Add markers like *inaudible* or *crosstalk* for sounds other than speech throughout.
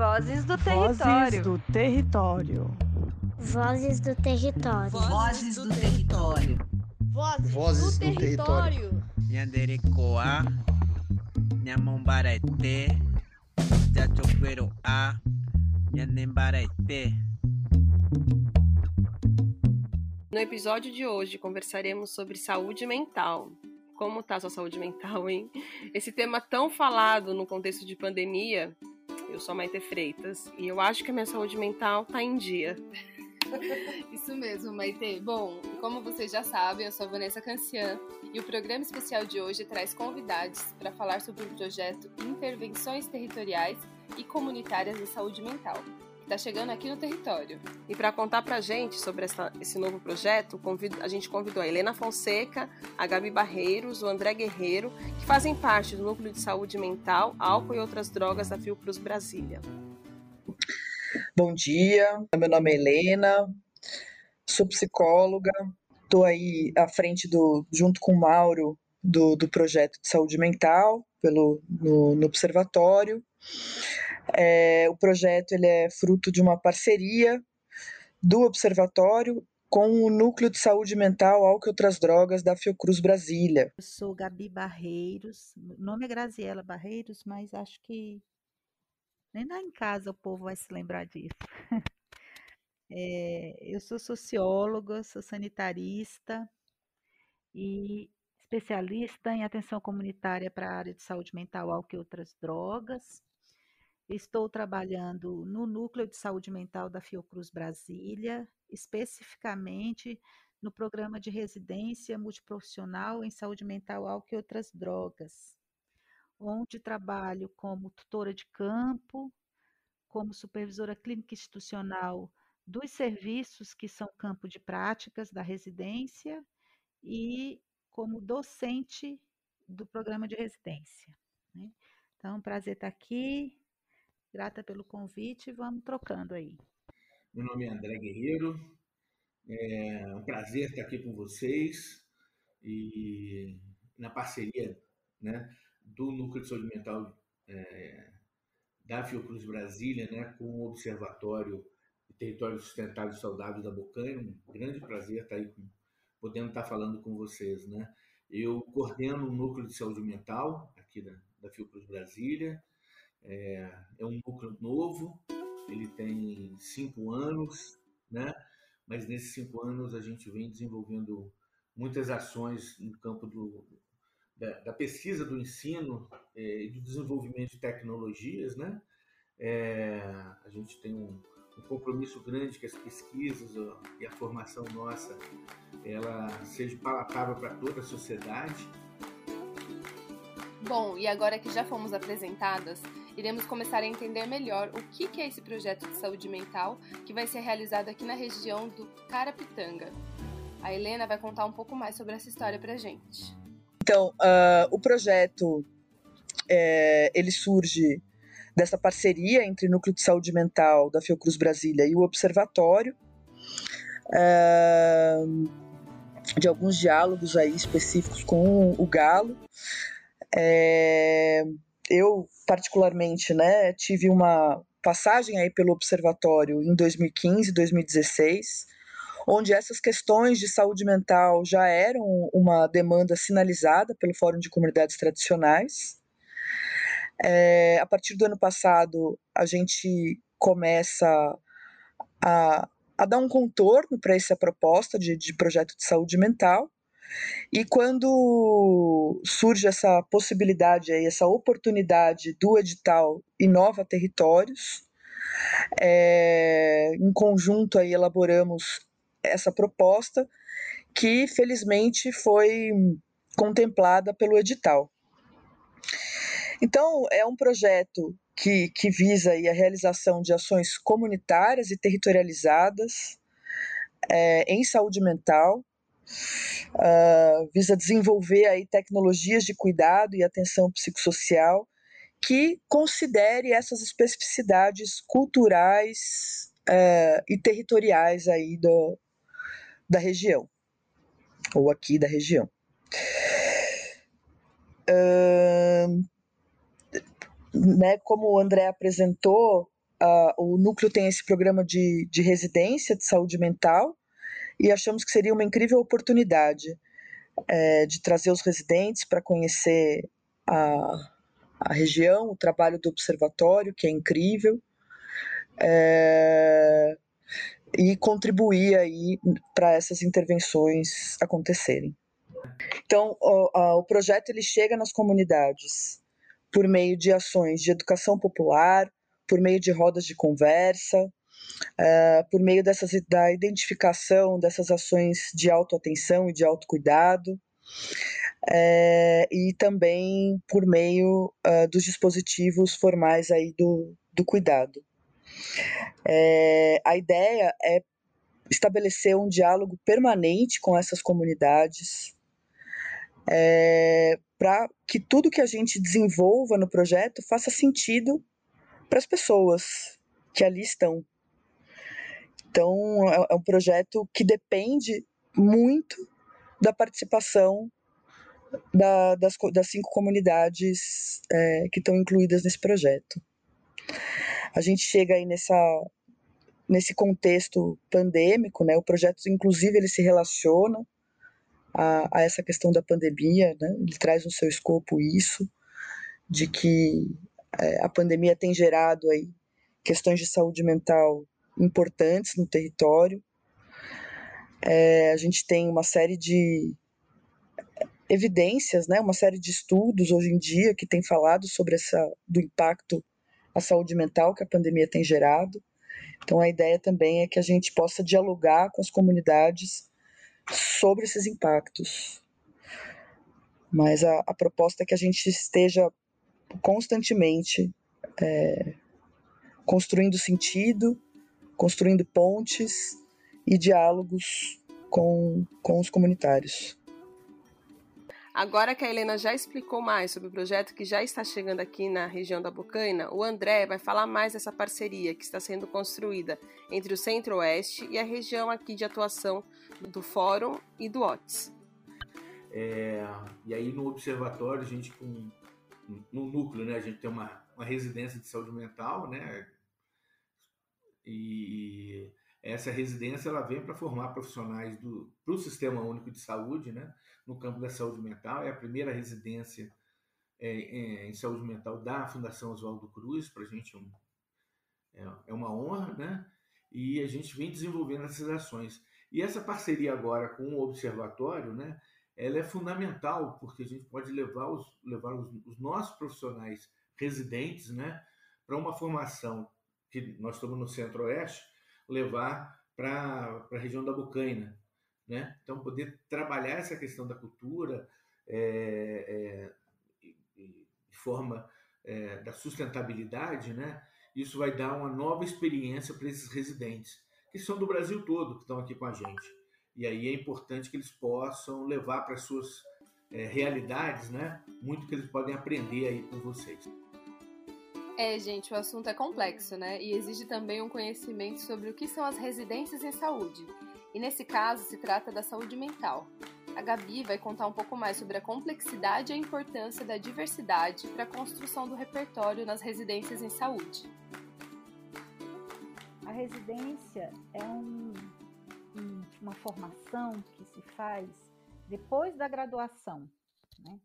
Vozes do Território. Vozes do Território. Vozes do Território. Vozes do Território. Vozes, do, Território. Nyanderekoa, Nyamombarete, Jachoqueroa, Nyanembarete. No episódio de hoje conversaremos sobre saúde mental. Como tá a sua saúde mental, hein? Esse tema tão falado no contexto de pandemia. Eu sou a Maite Freitas e eu acho que a minha saúde mental tá em dia. *laughs* Isso mesmo, Maite. Bom, como vocês já sabem, eu sou a Vanessa Cancian e o programa especial de hoje traz convidados para falar sobre o projeto Intervenções Territoriais e Comunitárias em Saúde Mental, está chegando aqui no território. E para contar pra gente sobre essa- esse novo projeto, convido- a gente convidou a Helena Fonseca, a Gabi Barreiros, o André Guerreiro, que fazem parte do Núcleo de Saúde Mental, Álcool e Outras Drogas da Fiocruz Brasília. Bom dia, meu nome é Helena, sou psicóloga, estou aí à frente do, junto com o Mauro, do, do projeto de saúde mental pelo, no, no observatório. É, o projeto ele é fruto de uma parceria do observatório com o Núcleo de Saúde Mental, Álcool e Outras Drogas da Fiocruz Brasília. Eu sou Gabi Barreiros. Meu nome é Graziela Barreiros, mas acho que nem lá em casa o povo vai se lembrar disso. *laughs* É, eu sou socióloga, sou sanitarista e especialista em atenção comunitária para a área de saúde mental, álcool e outras drogas. Estou trabalhando no Núcleo de Saúde Mental da Fiocruz Brasília, especificamente no programa de residência multiprofissional em saúde mental, álcool e outras drogas, onde trabalho como tutora de campo, como supervisora clínica institucional dos serviços que são campo de práticas da residência e como docente do programa de residência. né. Então, é prazer estar aqui, grata pelo convite, vamos trocando aí. Meu nome é André Guerreiro. É um prazer estar aqui com vocês e na parceria né, do Núcleo de Saúde Mental é, da Fiocruz Brasília né, com o Observatório de Território Sustentável e Saudável da Bocanha. Um grande prazer estar aí com, podendo estar falando com vocês. Né? Eu coordeno o Núcleo de Saúde Mental aqui da, da Fiocruz Brasília. É, é um núcleo novo, ele tem cinco anos, né? mas nesses cinco anos a gente vem desenvolvendo muitas ações no campo do, da, da pesquisa do ensino eh, e do desenvolvimento de tecnologias. Né? Eh, a gente tem um, um compromisso grande que as pesquisas ó, e a formação nossa ela seja palatável para toda a sociedade. Bom, e agora que já fomos apresentadas, iremos começar a entender melhor o que é esse projeto de saúde mental que vai ser realizado aqui na região do Carapitanga. A Helena vai contar um pouco mais sobre essa história pra gente. Então, ah, o projeto é, ele surge dessa parceria entre o Núcleo de Saúde Mental da Fiocruz Brasília e o Observatório, ah, de alguns diálogos aí específicos com o Galo. É, eu, particularmente, né, tive uma passagem aí pelo Observatório em 2015, 2016, onde essas questões de saúde mental já eram uma demanda sinalizada pelo Fórum de Comunidades Tradicionais. É, a partir do ano passado, a gente começa a, a dar um contorno para essa proposta de, de projeto de saúde mental. E quando surge essa possibilidade, aí, essa oportunidade do edital Inova Territórios, é, em conjunto aí elaboramos essa proposta que felizmente foi contemplada pelo edital. Então, é um projeto que, que visa a realização de ações comunitárias e territorializadas é, em saúde mental, uh, visa desenvolver aí tecnologias de cuidado e atenção psicossocial que considere essas especificidades culturais uh, e territoriais aí do, da região, ou aqui da região. Uh, né, como o André apresentou, uh, o núcleo tem esse programa de, de residência de saúde mental e achamos que seria uma incrível oportunidade é, de trazer os residentes para conhecer a, a região, o trabalho do observatório, que é incrível, é, e contribuir aí para essas intervenções acontecerem. Então, o, o projeto ele chega nas comunidades por meio de ações de educação popular, por meio de rodas de conversa, uh, por meio dessas, da identificação dessas ações de autoatenção e de autocuidado, uh, e também por meio uh, dos dispositivos formais aí do, do cuidado. a ideia é estabelecer um diálogo permanente com essas comunidades, para que tudo que a gente desenvolva no projeto faça sentido para as pessoas que ali estão. Então, é, é um projeto que depende muito da participação da, das, das, cinco comunidades é, que estão incluídas nesse projeto. A gente chega aí nessa, nesse contexto pandêmico, né? O projeto, inclusive, ele se relaciona a, a essa questão da pandemia, né? Ele traz no seu escopo isso, de que é, a pandemia tem gerado aí questões de saúde mental importantes no território. É, a gente tem uma série de evidências, né, uma série de estudos hoje em dia que tem falado sobre essa do impacto à saúde mental que a pandemia tem gerado. Então a ideia também é que a gente possa dialogar com as comunidades sobre esses impactos. Mas a, a proposta é que a gente esteja constantemente é, construindo sentido, construindo pontes e diálogos com, com os comunitários. Agora que a Helena já explicou mais sobre o projeto que já está chegando aqui na região da Bocaina, o André vai falar mais dessa parceria que está sendo construída entre o Centro-Oeste e a região aqui de atuação do Fórum e do OTS. É, e aí no observatório a gente com no núcleo, né, a gente tem uma, uma residência de saúde mental, né, e essa residência ela vem para formar profissionais para o Sistema Único de Saúde, né, no campo da saúde mental. É a primeira residência é, é, em saúde mental da Fundação Oswaldo Cruz, para a gente um, é, é uma honra, né? E a gente vem desenvolvendo essas ações. E essa parceria agora com o Observatório, né? Ela é fundamental porque a gente pode levar os, levar os, os nossos profissionais residentes, né? Para uma formação que nós estamos no Centro-Oeste, levar para a região da Bocaina, né? Então, poder trabalhar essa questão da cultura é, é, de forma é, da sustentabilidade, né? Isso vai dar uma nova experiência para esses residentes, que são do Brasil todo, que estão aqui com a gente. E aí é importante que eles possam levar para as suas é, realidades, né? Muito que eles podem aprender aí com vocês. É, gente, o assunto é complexo, né? E exige também um conhecimento sobre o que são as residências em saúde e nesse caso se trata da saúde mental. A Gabi vai contar um pouco mais sobre a complexidade e a importância da diversidade para a construção do repertório nas residências em saúde. A residência é um, um, uma formação que se faz depois da graduação. Né?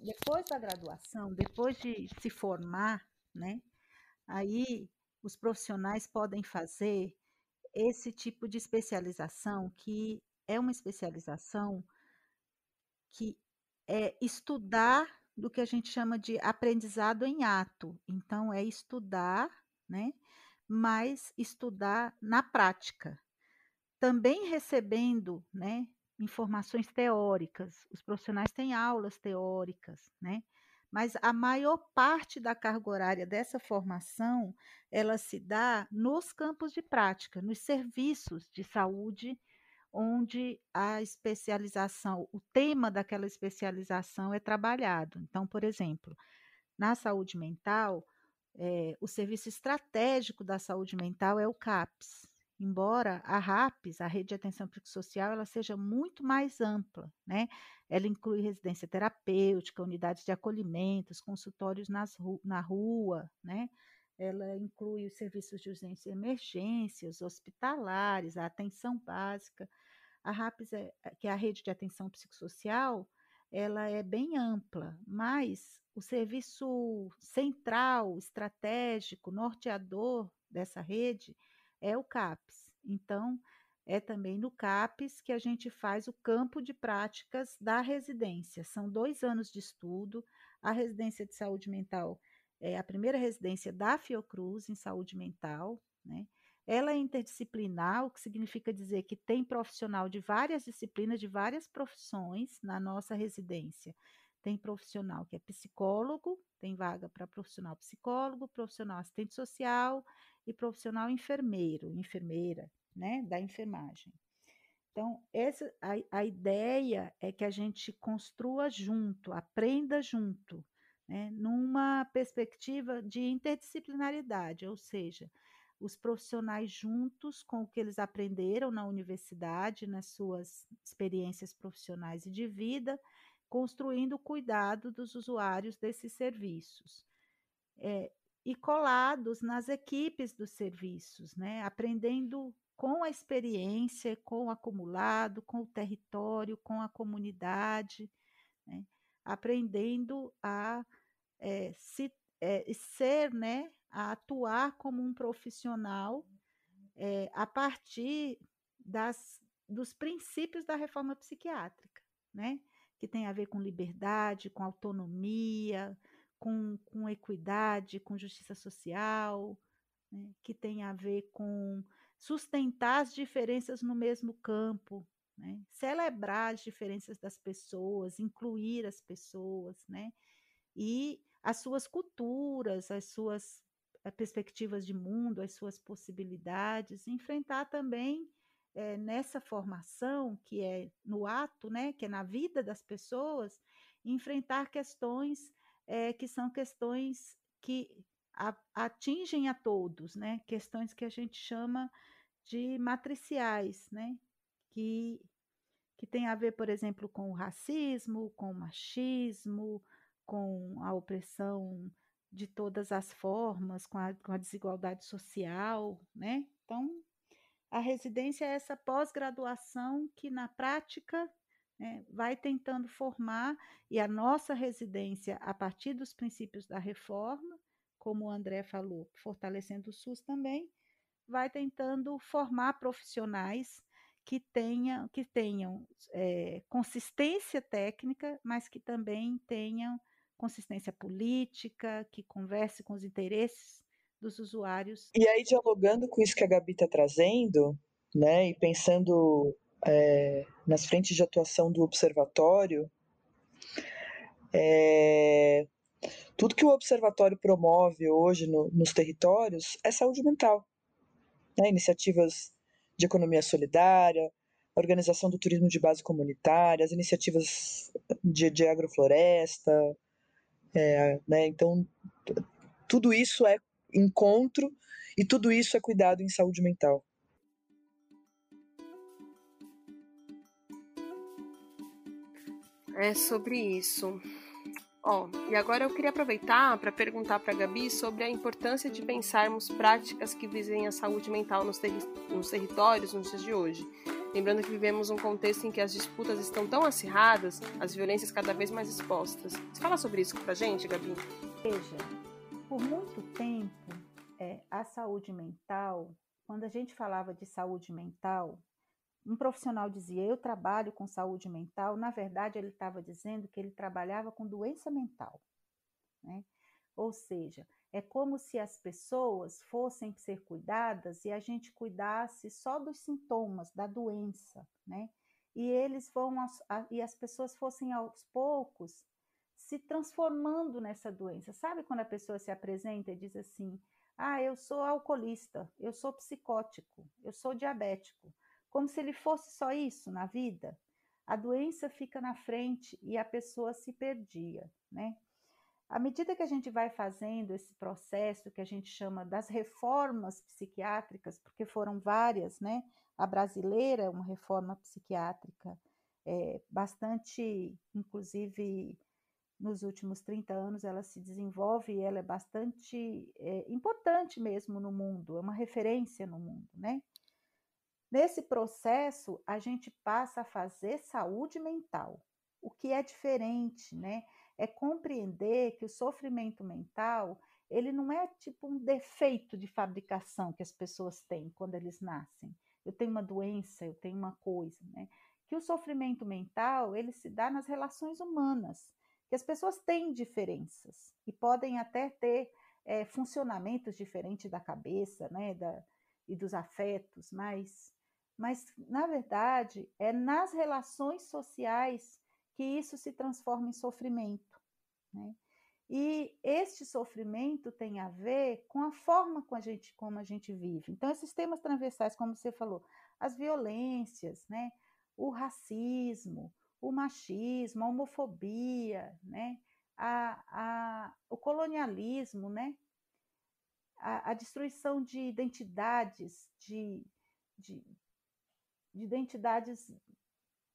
Depois da graduação, depois de se formar, né? aí os profissionais podem fazer esse tipo de especialização, que é uma especialização que é estudar do que a gente chama de aprendizado em ato. Então, é estudar, né? Mas estudar na prática. Também recebendo, né? Informações teóricas. Os profissionais têm aulas teóricas, né? mas a maior parte da carga horária dessa formação ela se dá nos campos de prática, nos serviços de saúde, onde a especialização, o tema daquela especialização é trabalhado. Então, por exemplo, na saúde mental, é, o serviço estratégico da saúde mental é o CAPS, embora a RAPS, a Rede de Atenção Psicossocial, ela seja muito mais ampla, né? Ela inclui residência terapêutica, unidades de acolhimentos, consultórios nas, na rua, né? ela inclui os serviços de urgência e emergências, hospitalares, a atenção básica. A RAPS, é, que é a rede de atenção psicossocial, ela é bem ampla, mas o serviço central, estratégico, norteador dessa rede é o CAPS. Então, é também no CAPES que a gente faz o campo de práticas da residência. São dois anos de estudo. A residência de saúde mental é a primeira residência da Fiocruz em saúde mental, né? Ela é interdisciplinar, o que significa dizer que tem profissional de várias disciplinas, de várias profissões na nossa residência. Tem profissional que é psicólogo, tem vaga para profissional psicólogo, profissional assistente social e profissional enfermeiro, enfermeira, né, da enfermagem. Então, essa, a, a ideia é que a gente construa junto, aprenda junto, né, numa perspectiva de interdisciplinaridade, ou seja, os profissionais juntos com o que eles aprenderam na universidade, nas suas experiências profissionais e de vida, construindo o cuidado dos usuários desses serviços. É, e colados nas equipes dos serviços, né? aprendendo com a experiência, com o acumulado, com o território, com a comunidade, né? aprendendo a é, se, é, ser, né, a atuar como um profissional é, a partir das, dos princípios da reforma psiquiátrica, né? que tem a ver com liberdade, com autonomia, com, com equidade, com justiça social, né? que tem a ver com sustentar as diferenças no mesmo campo, né? celebrar as diferenças das pessoas, incluir as pessoas, né? e as suas culturas, as suas eh, perspectivas de mundo, as suas possibilidades, enfrentar também é, nessa formação, que é no ato, né, que é na vida das pessoas, enfrentar questões é, que são questões que a, atingem a todos, né? Questões que a gente chama de matriciais, né? Que, que tem a ver, por exemplo, com o racismo, com o machismo, com a opressão de todas as formas, com a, com a desigualdade social, né? Então, a residência é essa pós-graduação que, na prática, né, vai tentando formar, e a nossa residência, a partir dos princípios da reforma, como o André falou, fortalecendo o SUS também, vai tentando formar profissionais que tenham, que tenham é, consistência técnica, mas que também tenham consistência política, que converse com os interesses dos usuários. E aí, dialogando com isso que a Gabi está trazendo, né, e pensando é, nas frentes de atuação do observatório, é, tudo que o observatório promove hoje no, nos territórios é saúde mental. Né? Iniciativas de economia solidária, organização do turismo de base comunitária, as iniciativas de, de agrofloresta. É, né? Então, tudo isso é encontro e tudo isso é cuidado em saúde mental. É sobre isso. Ó, e agora eu queria aproveitar para perguntar para a Gabi sobre a importância de pensarmos práticas que visem a saúde mental nos, terri nos territórios nos dias de hoje. Lembrando que vivemos um contexto em que as disputas estão tão acirradas, as violências cada vez mais expostas. Você fala sobre isso para a gente, Gabi? Veja, por muito tempo, é, a saúde mental, quando a gente falava de saúde mental, um profissional dizia, eu trabalho com saúde mental, na verdade ele estava dizendo que ele trabalhava com doença mental. Né? Ou seja, é como se as pessoas fossem ser cuidadas e a gente cuidasse só dos sintomas da doença, né? E eles vão e as pessoas fossem aos poucos se transformando nessa doença. Sabe quando a pessoa se apresenta e diz assim: "Ah, eu sou alcoolista, eu sou psicótico, eu sou diabético" como se ele fosse só isso na vida. A doença fica na frente e a pessoa se perdia, né? À medida que a gente vai fazendo esse processo que a gente chama das reformas psiquiátricas, porque foram várias, né? A brasileira é uma reforma psiquiátrica é, bastante, inclusive, nos últimos 30 anos ela se desenvolve e ela é bastante é, importante mesmo no mundo, é uma referência no mundo, né? Nesse processo, a gente passa a fazer saúde mental, o que é diferente, né? É compreender que o sofrimento mental, ele não é tipo um defeito de fabricação que as pessoas têm quando eles nascem. Eu tenho uma doença, eu tenho uma coisa, né? Que o sofrimento mental, ele se dá nas relações humanas que as pessoas têm diferenças e podem até ter é, funcionamentos diferentes da cabeça, né, da, e dos afetos, mas, mas na verdade é nas relações sociais que isso se transforma em sofrimento, né? E este sofrimento tem a ver com a forma como a gente, como a gente vive. Então, esses temas transversais, como você falou, as violências, né? o racismo, o machismo, a homofobia, né? a, a, o colonialismo, né? a, a destruição de identidades, de, de, de, identidades,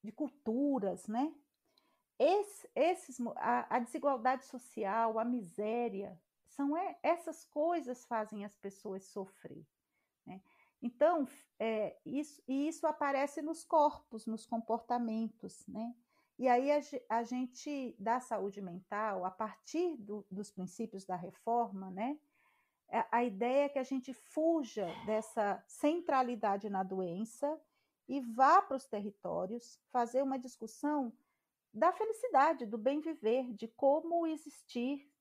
de culturas, né? Esse, esses, a, a desigualdade social, a miséria, são essas coisas fazem as pessoas sofrer. Né? Então, é, isso, e isso aparece nos corpos, nos comportamentos, né? E aí a, a gente, da saúde mental, a partir do, dos princípios da reforma, né? A, é, a ideia é que a gente fuja dessa centralidade na doença e vá para os territórios fazer uma discussão da felicidade, do bem viver, de como existir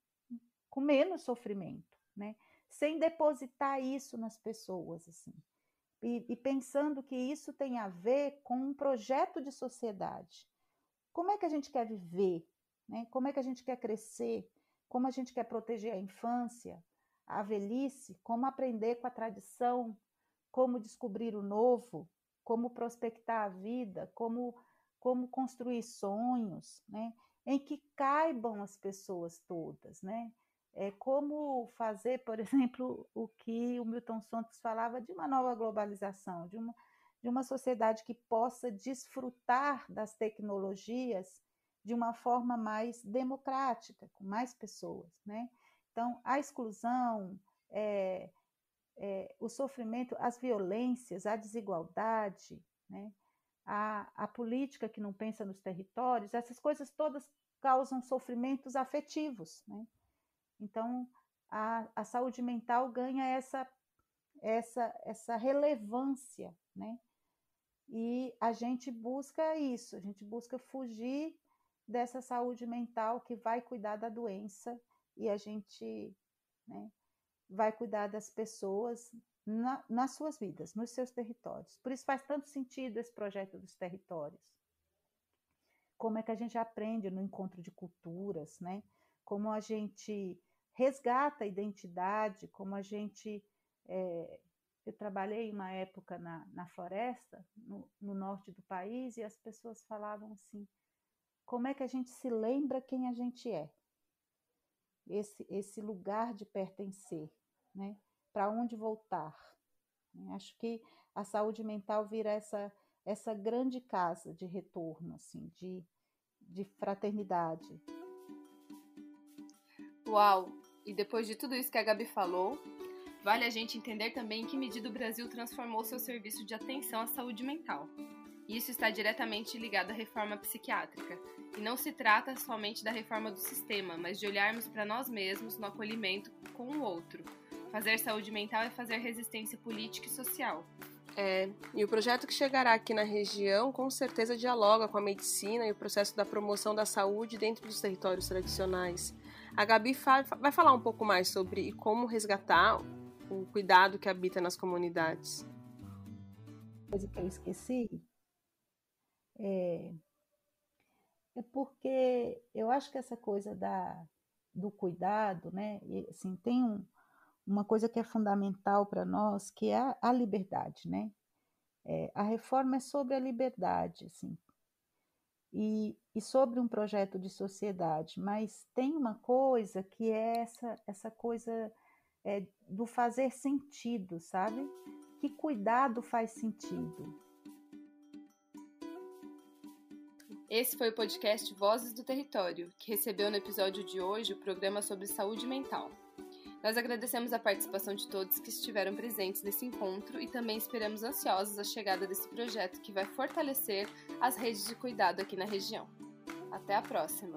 com menos sofrimento, né? sem depositar isso nas pessoas, assim. E, e, pensando que isso tem a ver com um projeto de sociedade. Como é que a gente quer viver? Né? Como é que a gente quer crescer? Como a gente quer proteger a infância, a velhice? Como aprender com a tradição? Como descobrir o novo? Como prospectar a vida? Como, como construir sonhos? Né? Em que caibam as pessoas todas, né? é, como fazer, por *laughs* exemplo, o que o Milton Santos falava de uma nova globalização, de uma, de uma sociedade que possa desfrutar das tecnologias de uma forma mais democrática, com mais pessoas. Né? Então, a exclusão, é, é, o sofrimento, as violências, a desigualdade, né? a, a política que não pensa nos territórios, essas coisas todas causam sofrimentos afetivos. Né? Então, a, a saúde mental ganha essa, essa, essa relevância, né? E a gente busca isso, a gente busca fugir dessa saúde mental que vai cuidar da doença e a gente né, vai cuidar das pessoas na, nas suas vidas, nos seus territórios. Por isso faz tanto sentido esse projeto dos territórios. Como é que a gente aprende no encontro de culturas, né? Como a gente resgata a identidade, como a gente. É, eu trabalhei uma época na, na floresta, no, no norte do país, e as pessoas falavam assim: como é que a gente se lembra quem a gente é? Esse, esse lugar de pertencer, né? Para onde voltar? Acho que a saúde mental vira essa, essa grande casa de retorno, assim, de, de fraternidade. Uau! E depois de tudo isso que a Gabi falou, vale a gente entender também em que medida o Brasil transformou seu serviço de atenção à saúde mental. Isso está diretamente ligado à reforma psiquiátrica. E não se trata somente da reforma do sistema, mas de olharmos para nós mesmos no acolhimento com o outro. Fazer saúde mental é fazer resistência política e social. É, e o projeto que chegará aqui na região com certeza dialoga com a medicina e o processo da promoção da saúde dentro dos territórios tradicionais. A Gabi vai falar um pouco mais sobre como resgatar o cuidado que habita nas comunidades. Coisa que eu esqueci é, é porque eu acho que essa coisa da, do cuidado, né? E, assim, tem um, uma coisa que é fundamental para nós, que é a, a liberdade, né? É, a reforma é sobre a liberdade, assim, e, e sobre um projeto de sociedade, mas tem uma coisa que é essa, essa coisa é, do fazer sentido, sabe? Que cuidado faz sentido. Esse foi o podcast Vozes do Território, que recebeu no episódio de hoje o programa sobre saúde mental. Nós agradecemos a participação de todos que estiveram presentes nesse encontro e também esperamos ansiosos a chegada desse projeto que vai fortalecer as redes de cuidado aqui na região. Até a próxima!